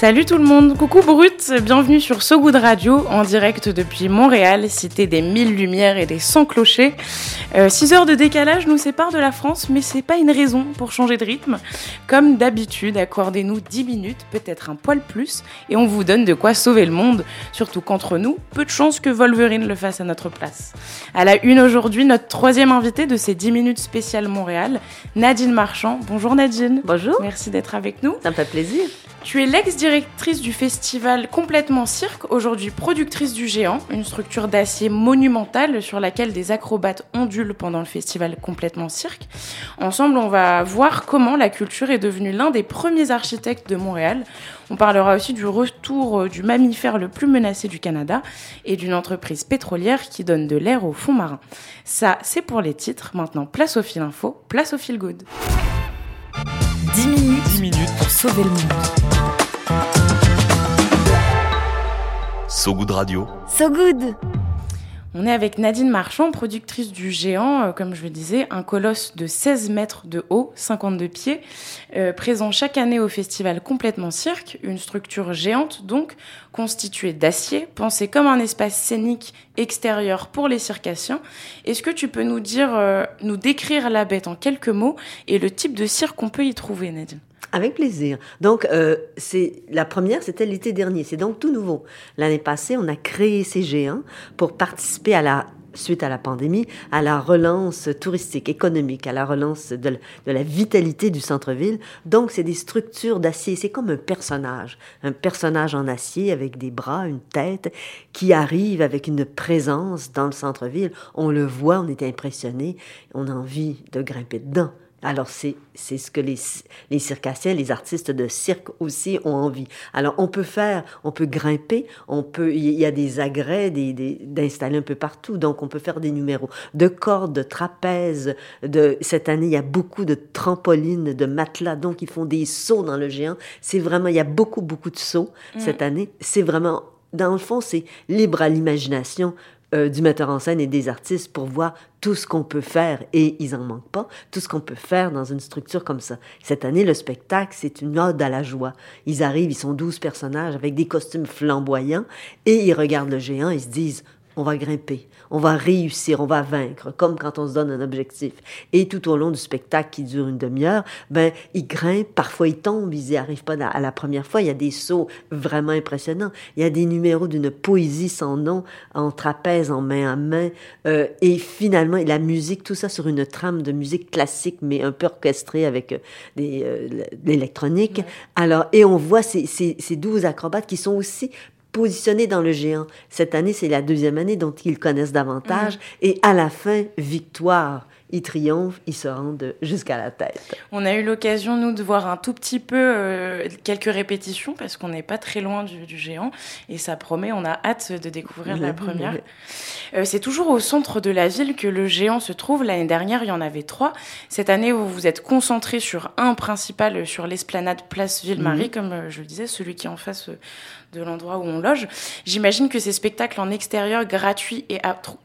Salut tout le monde, coucou Brut, bienvenue sur So Good Radio en direct depuis Montréal, cité des mille lumières et des 100 clochers. 6 euh, heures de décalage nous séparent de la France, mais c'est pas une raison pour changer de rythme. Comme d'habitude, accordez-nous 10 minutes, peut-être un poil plus, et on vous donne de quoi sauver le monde, surtout qu'entre nous, peu de chances que Wolverine le fasse à notre place. À la une aujourd'hui, notre troisième invité de ces 10 minutes spéciales Montréal, Nadine Marchand. Bonjour Nadine. Bonjour. Merci d'être avec nous. Ça me fait plaisir. Tu es l'ex-directrice du festival Complètement Cirque, aujourd'hui productrice du Géant, une structure d'acier monumentale sur laquelle des acrobates ondulent pendant le festival Complètement Cirque. Ensemble, on va voir comment la culture est devenue l'un des premiers architectes de Montréal. On parlera aussi du retour du mammifère le plus menacé du Canada et d'une entreprise pétrolière qui donne de l'air au fond marin. Ça, c'est pour les titres. Maintenant, place au fil info, place au fil good. 10 minutes, 10 minutes pour sauver le monde. So Good Radio. So Good on est avec Nadine Marchand, productrice du Géant, euh, comme je le disais, un colosse de 16 mètres de haut, 52 pieds, euh, présent chaque année au festival Complètement Cirque, une structure géante donc, constituée d'acier, pensée comme un espace scénique extérieur pour les circassiens. Est-ce que tu peux nous dire, euh, nous décrire la bête en quelques mots et le type de cirque qu'on peut y trouver, Nadine? Avec plaisir. Donc, euh, c'est la première, c'était l'été dernier. C'est donc tout nouveau. L'année passée, on a créé ces géants pour participer à la suite à la pandémie, à la relance touristique, économique, à la relance de, de la vitalité du centre-ville. Donc, c'est des structures d'acier. C'est comme un personnage, un personnage en acier avec des bras, une tête, qui arrive avec une présence dans le centre-ville. On le voit, on est impressionné, on a envie de grimper dedans. Alors, c'est, c'est ce que les, les circassiens, les artistes de cirque aussi ont envie. Alors, on peut faire, on peut grimper, on peut, il y a des agrès des, des, d'installer un peu partout. Donc, on peut faire des numéros de cordes, de trapèzes. De, cette année, il y a beaucoup de trampolines, de matelas. Donc, ils font des sauts dans le géant. C'est vraiment, il y a beaucoup, beaucoup de sauts mm. cette année. C'est vraiment, dans le fond, c'est libre à l'imagination euh, du metteur en scène et des artistes pour voir tout ce qu'on peut faire, et ils en manquent pas, tout ce qu'on peut faire dans une structure comme ça. Cette année, le spectacle, c'est une ode à la joie. Ils arrivent, ils sont douze personnages avec des costumes flamboyants, et ils regardent le géant, ils se disent, on va grimper, on va réussir, on va vaincre, comme quand on se donne un objectif. Et tout au long du spectacle qui dure une demi-heure, ben, ils grimpent, parfois ils tombent, ils n'y arrivent pas à la première fois. Il y a des sauts vraiment impressionnants. Il y a des numéros d'une poésie sans nom, en trapèze, en main à main. Euh, et finalement, la musique, tout ça sur une trame de musique classique, mais un peu orchestrée avec euh, des, euh, l'électronique. Alors, et on voit ces, ces, ces douze acrobates qui sont aussi positionnés dans le géant. Cette année, c'est la deuxième année dont ils connaissent davantage. Mm. Et à la fin, victoire ils triomphent, ils se rendent jusqu'à la tête. On a eu l'occasion, nous, de voir un tout petit peu euh, quelques répétitions parce qu'on n'est pas très loin du, géant et ça promet, on a hâte de découvrir la première. Euh, c'est toujours au centre de la ville que le géant se trouve. L'année dernière, il y en avait trois. Cette année, vous vous êtes concentré sur un principal, sur l'esplanade Place Ville-Marie, mhm. comme euh, je le disais, celui qui est en face de l'endroit où on loge. J'imagine que ces spectacles en extérieur gratuits et,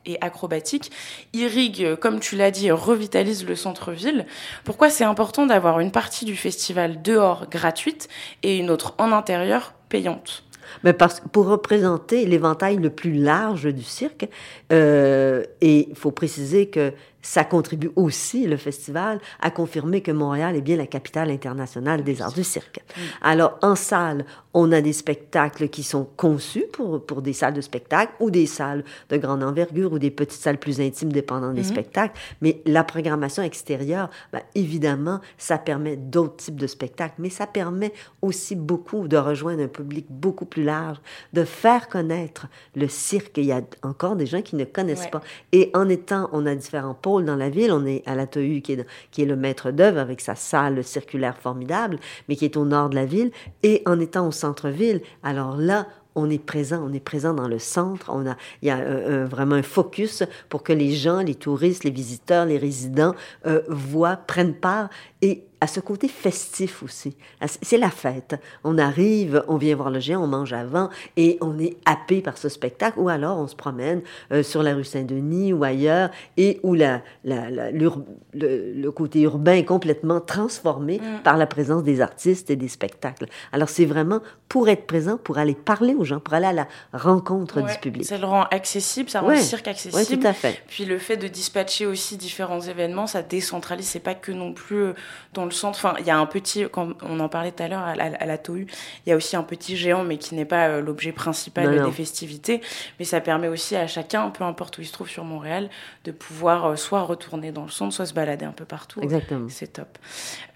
et acrobatiques irriguent, comme tu l'as dit, revitalisent le centre-ville. Pourquoi c'est important d'avoir une partie du festival dehors gratuite et une autre en intérieur payante? Mais parce, pour représenter l'éventail le plus large du cirque, euh, il faut préciser que ça contribue aussi, le festival, à confirmer que Montréal est bien la capitale internationale des arts du cirque. Alors, en salle, on a des spectacles qui sont conçus pour, pour des salles de spectacle ou des salles de grande envergure ou des petites salles plus intimes dépendant des mhm. spectacles. Mais la programmation extérieure, ben, évidemment, ça permet d'autres types de spectacles, mais ça permet aussi beaucoup de rejoindre un public beaucoup plus large, de faire connaître le cirque. Il y a encore des gens qui ne connaissent pas. Et en étant, on a différents pôles dans la ville. On est à la qui est, qui est le maître d'œuvre avec sa salle circulaire formidable, mais qui est au nord de la ville. Et en étant au centre-ville, alors là, on est présent, on est présent dans le centre. On a, il y a vraiment un focus pour que les gens, les touristes, les visiteurs, les résidents euh, voient, prennent part et à ce côté festif aussi. C'est la fête. On arrive, on vient voir le géant, on mange avant et on est happé par ce spectacle. Ou alors on se promène euh, sur la rue Saint-Denis ou ailleurs et où la, la, le, côté urbain est complètement transformé mm. par la présence des artistes et des spectacles. Alors c'est vraiment pour être présent, pour aller parler aux gens, pour aller à la rencontre du public. Ça le rend accessible, ça rend le cirque accessible. Oui, tout à fait. Puis le fait de dispatcher aussi différents événements, ça décentralise. C'est pas que non plus euh, dans le centre. Enfin, il y a un petit, quand on en parlait tout à l'heure à, la Tohu, il y a aussi un petit géant, mais qui n'est pas euh, l'objet principal des festivités. Mais ça permet aussi à chacun, peu importe où il se trouve sur Montréal, de pouvoir euh, soit retourner dans le centre, soit se balader un peu partout. Exactement. C'est top.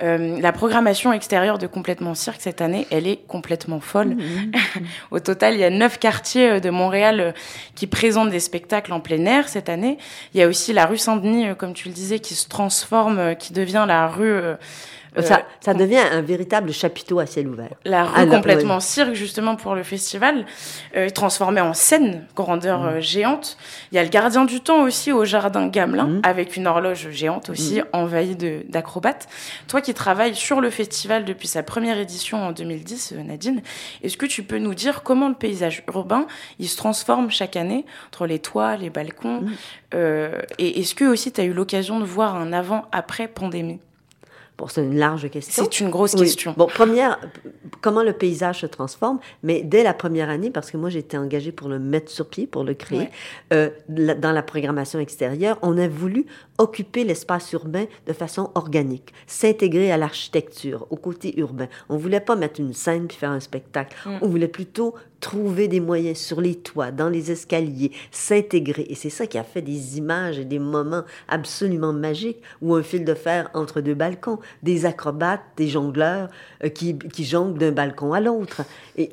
Euh, la programmation extérieure de Complètement Cirque cette année, elle est complètement folle. Mmh. Au total, il y a neuf quartiers de Montréal qui présentent des spectacles en plein air cette année. Il y a aussi la rue Saint-Denis, comme tu le disais, qui se transforme, qui devient la rue euh, ça, ça, devient un véritable chapiteau à ciel ouvert. La rue complètement cirque, justement, pour le festival, euh, transformée en scène, grandeur mm. euh, géante. Il y a le gardien du temps aussi au jardin Gamelin, mm. avec une horloge géante aussi, mm. envahie d'acrobates. Toi qui travailles sur le festival depuis sa première édition en 2010, euh, Nadine, est-ce que tu peux nous dire comment le paysage urbain, il se transforme chaque année, entre les toits, les balcons Et est-ce que aussi tu as eu l'occasion de voir un avant-après pandémie? C'est une large question. C'est une grosse question. Bon, première, comment le paysage se transforme, mais dès la première année, parce que moi j'étais engagée pour le mettre sur pied, pour le créer, euh, dans la programmation extérieure, on a voulu occuper l'espace urbain de façon organique, s'intégrer à l'architecture, au côté urbain. On voulait pas mettre une scène puis faire un spectacle. Mm. On voulait plutôt trouver des moyens sur les toits, dans les escaliers, s'intégrer. Et c'est ça qui a fait des images et des moments absolument magiques, ou un fil de fer entre deux balcons, des acrobates, des jongleurs euh, qui, qui jonglent d'un balcon à l'autre,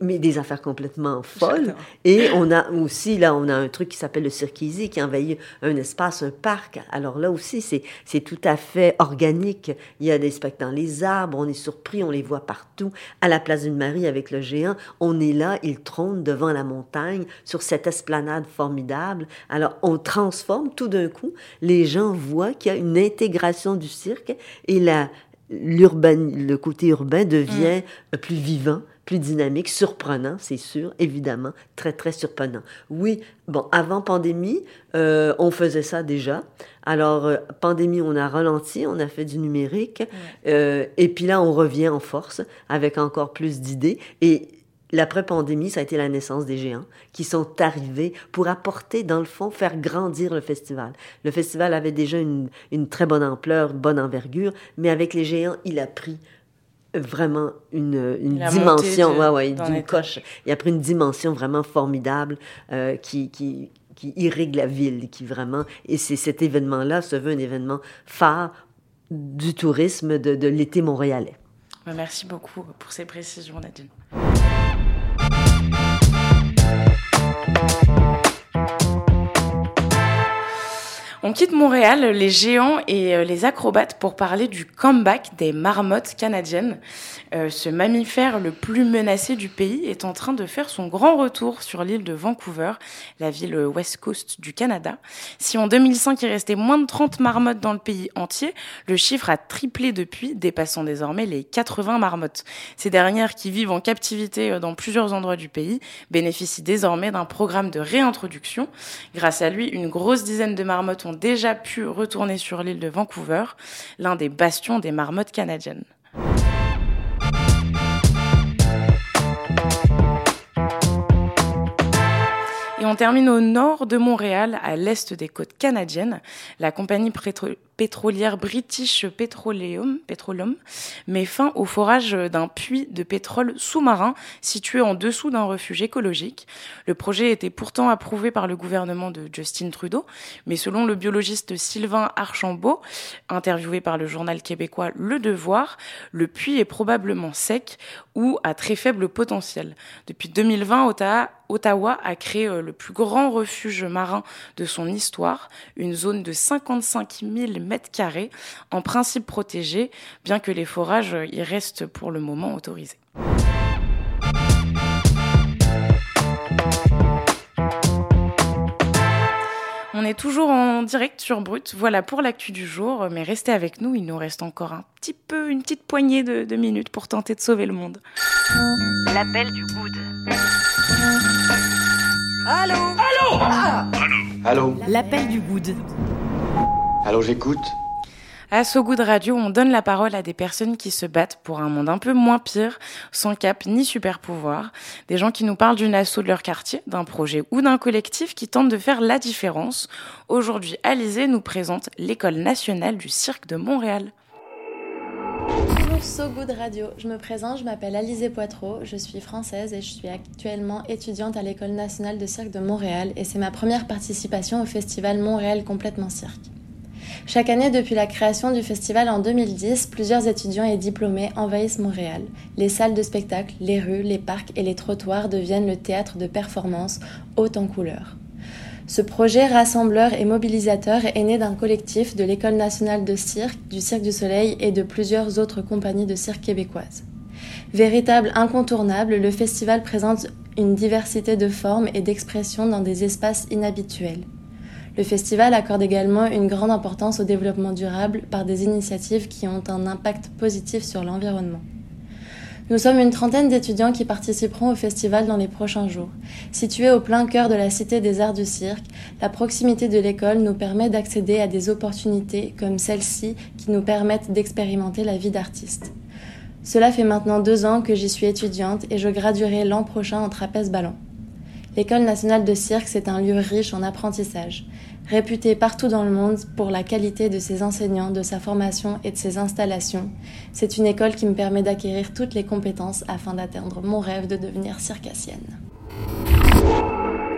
mais des affaires complètement folles. Et on a aussi, là, on a un truc qui s'appelle le Cirque qui envahit un espace, un parc. Alors là aussi, c'est tout à fait organique. Il y a des spectacles dans les arbres, on est surpris, on les voit partout. À la place d'une Marie avec le géant, on est là, il devant la montagne, sur cette esplanade formidable. Alors, on transforme tout d'un coup. Les gens voient qu'il y a une intégration du cirque et la, le côté urbain devient mm. plus vivant, plus dynamique, surprenant, c'est sûr, évidemment, très, très surprenant. Oui, bon, avant pandémie, euh, on faisait ça déjà. Alors, euh, pandémie, on a ralenti, on a fait du numérique, euh, et puis là, on revient en force avec encore plus d'idées. Et L'après-pandémie, ça a été la naissance des géants qui sont arrivés pour apporter, dans le fond, faire grandir le festival. Le festival avait déjà une, très bonne ampleur, bonne envergure, mais avec les géants, il a pris vraiment une, dimension, ouais, ouais, d'une coche. Il a pris une dimension vraiment formidable euh, qui, qui, qui irrigue la ville, qui vraiment... Et c'est cet événement-là se veut un événement phare du tourisme de, de l'été montréalais. Merci beaucoup pour ces précisions, Nadine. On quitte Montréal, les géants et euh, les acrobates pour parler du comeback des marmottes canadiennes. Euh, ce mammifère le plus menacé du pays est en train de faire son grand retour sur l'île de Vancouver, la ville west coast du Canada. Si en 2005 il restait moins de 30 marmottes dans le pays entier, le chiffre a triplé depuis, dépassant désormais les 80 marmottes. Ces dernières qui vivent en captivité euh, dans plusieurs endroits du pays bénéficient désormais d'un programme de réintroduction. Grâce à lui, une grosse dizaine de marmottes ont déjà pu retourner sur l'île de Vancouver, l'un des bastions des marmottes canadiennes. Et on termine au nord de Montréal, à l'est des côtes canadiennes. La compagnie pétrolière British Petroleum, Petroleum met fin au forage d'un puits de pétrole sous-marin situé en dessous d'un refuge écologique. Le projet était pourtant approuvé par le gouvernement de Justin Trudeau, mais selon le biologiste Sylvain Archambault, interviewé par le journal québécois Le Devoir, le puits est probablement sec ou à très faible potentiel. Depuis 2020, Ottawa Ottawa a créé le plus grand refuge marin de son histoire, une zone de 55 000 mètres carrés, en principe protégée, bien que les forages y restent pour le moment autorisés. On est toujours en direct sur Brut. Voilà pour l'actu du jour. Mais restez avec nous. Il nous reste encore un petit peu, une petite poignée de, minutes pour tenter de sauver le monde. L'appel du good. Allô Allô ah Allô L'appel du good. Allô, j'écoute. À So Good Radio, on donne la parole à des personnes qui se battent pour un monde un peu moins pire, sans cap ni super pouvoir. Des gens qui nous parlent d'une asso de leur quartier, d'un projet ou d'un collectif qui tente de faire la différence. Aujourd'hui, Alizé nous présente l'École nationale du cirque de Montréal. So Good Radio, je me présente, je m'appelle Alizé Poitreau, je suis française et je suis actuellement étudiante à l'École nationale de cirque de Montréal et c'est ma première participation au festival Montréal complètement cirque. Chaque année depuis la création du festival en 2010, plusieurs étudiants et diplômés envahissent Montréal. Les salles de spectacle, les rues, les parcs et les trottoirs deviennent le théâtre de performances hautes en couleurs. Ce projet rassembleur et mobilisateur est né d'un collectif de l'École nationale de cirque, du Cirque du Soleil et de plusieurs autres compagnies de cirque québécoises. Véritable incontournable, le festival présente une diversité de formes et d'expressions dans des espaces inhabituels. Le festival accorde également une grande importance au développement durable par des initiatives qui ont un impact positif sur l'environnement. Nous sommes une trentaine d'étudiants qui participeront au festival dans les prochains jours. Situé au plein cœur de la Cité des Arts du Cirque, la proximité de l'école nous permet d'accéder à des opportunités comme celle-ci qui nous permettent d'expérimenter la vie d'artiste. Cela fait maintenant deux ans que j'y suis étudiante et je graduerai l'an prochain en trapèze ballon. L'École nationale de cirque, c'est un lieu riche en apprentissage, réputé partout dans le monde pour la qualité de ses enseignants, de sa formation et de ses installations. C'est une école qui me permet d'acquérir toutes les compétences afin d'atteindre mon rêve de devenir circassienne.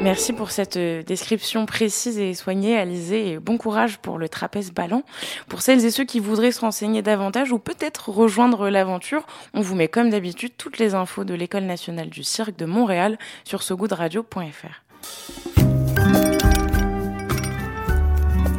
Merci pour cette euh, description précise et soignée, Alizé, et bon courage pour le trapèze ballon. Pour celles et ceux qui voudraient se renseigner davantage ou peut-être rejoindre l'aventure, on vous met comme d'habitude toutes les infos de l'École nationale du cirque de Montréal sur sogoodradio.fr.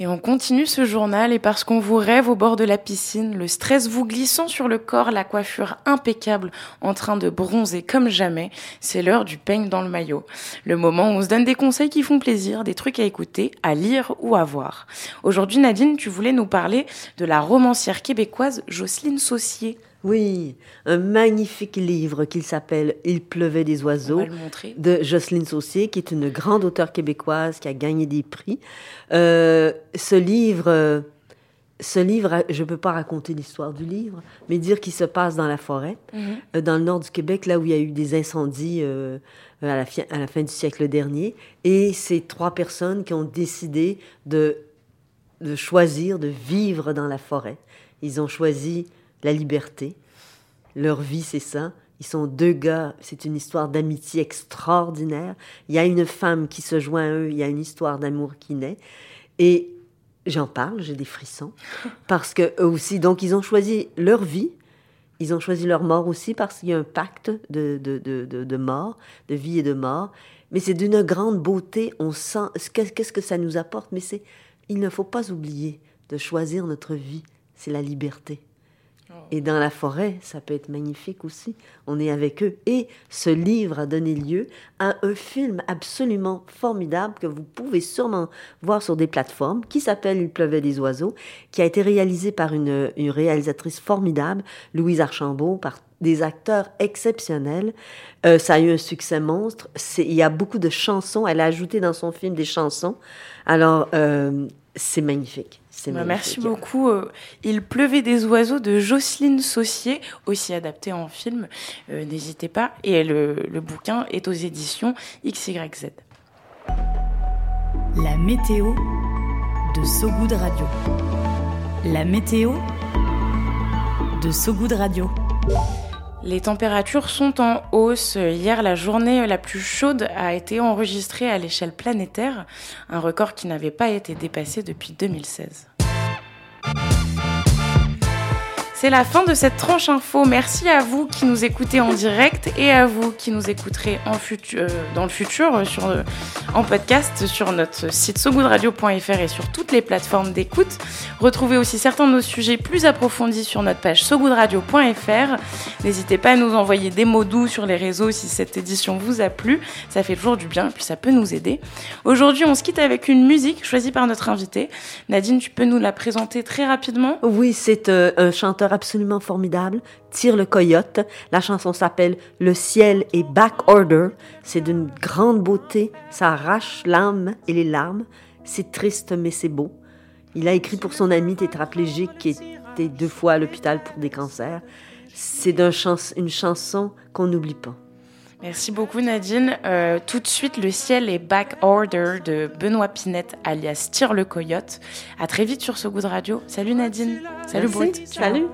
Et on continue ce journal et parce qu'on vous rêve au bord de la piscine, le stress vous glissant sur le corps, la coiffure impeccable, en train de bronzer comme jamais, c'est l'heure du peigne dans le maillot. Le moment où on se donne des conseils qui font plaisir, des trucs à écouter, à lire ou à voir. Aujourd'hui Nadine, tu voulais nous parler de la romancière québécoise Jocelyne Saucier. Oui, un magnifique livre qui s'appelle Il pleuvait des oiseaux de Jocelyne Saucier, qui est une grande auteure québécoise qui a gagné des prix. Euh, ce livre, ce livre, je ne peux pas raconter l'histoire du livre, mais dire qu'il se passe dans la forêt, mhm. euh, dans le nord du Québec, là où il y a eu des incendies euh, à, la fin, à la fin du siècle dernier. Et c'est trois personnes qui ont décidé de, de choisir de vivre dans la forêt. Ils ont choisi la liberté. Leur vie, c'est ça. Ils sont deux gars, c'est une histoire d'amitié extraordinaire. Il y a une femme qui se joint à eux, il y a une histoire d'amour qui naît. Et j'en parle, j'ai des frissons, parce que eux aussi, donc ils ont choisi leur vie, ils ont choisi leur mort aussi, parce qu'il y a un pacte de, de, de, de, mort, de vie et de mort. Mais c'est d'une grande beauté, on sent, qu'est-ce que ça nous apporte, mais c'est, il ne faut pas oublier de choisir notre vie, c'est la liberté. Et dans la forêt, ça peut être magnifique aussi. On est avec eux. Et ce livre a donné lieu à un film absolument formidable que vous pouvez sûrement voir sur des plateformes, qui s'appelle Il pleuvait des oiseaux, qui a été réalisé par une, réalisatrice formidable, Louise Archambault, par des acteurs exceptionnels. Euh, ça a eu un succès monstre. Il y a beaucoup de chansons. Elle a ajouté dans son film des chansons. Alors, euh, c'est magnifique. Bah, merci beaucoup. Euh, Il pleuvait des oiseaux de Jocelyne Saucier, aussi adapté en film. Euh, n'hésitez pas. Et le, le, bouquin est aux éditions XYZ. La météo de Sogoud Radio. La météo de Sogoud Radio. Les températures sont en hausse. Hier, la journée la plus chaude a été enregistrée à l'échelle planétaire, un record qui n'avait pas été dépassé depuis 2016. C'est la fin de cette tranche info. Merci à vous qui nous écoutez en direct et à vous qui nous écouterez euh, dans le futur euh, sur, euh, en podcast sur notre site sogoodradio.fr et sur toutes les plateformes d'écoute. Retrouvez aussi certains de nos sujets plus approfondis sur notre page sogoodradio.fr. N'hésitez pas à nous envoyer des mots doux sur les réseaux si cette édition vous a plu. Ça fait toujours du bien et puis ça peut nous aider. Aujourd'hui, on se quitte avec une musique choisie par notre invité. Nadine, tu peux nous la présenter très rapidement? Oui, c'est un chanteur absolument formidable, Tire le coyote. La chanson s'appelle Le ciel est back order. C'est d'une grande beauté, ça arrache l'âme et les larmes. C'est triste mais c'est beau. Il a écrit pour son ami tétraplégique qui était deux fois à l'hôpital pour des cancers. C'est une chanson qu'on n'oublie pas. Merci beaucoup Nadine. Euh, tout de suite, le ciel est back order de Benoît Pinette alias Tire le Coyote. À très vite sur ce goût de radio. Salut Nadine. Salut Brut. Salut.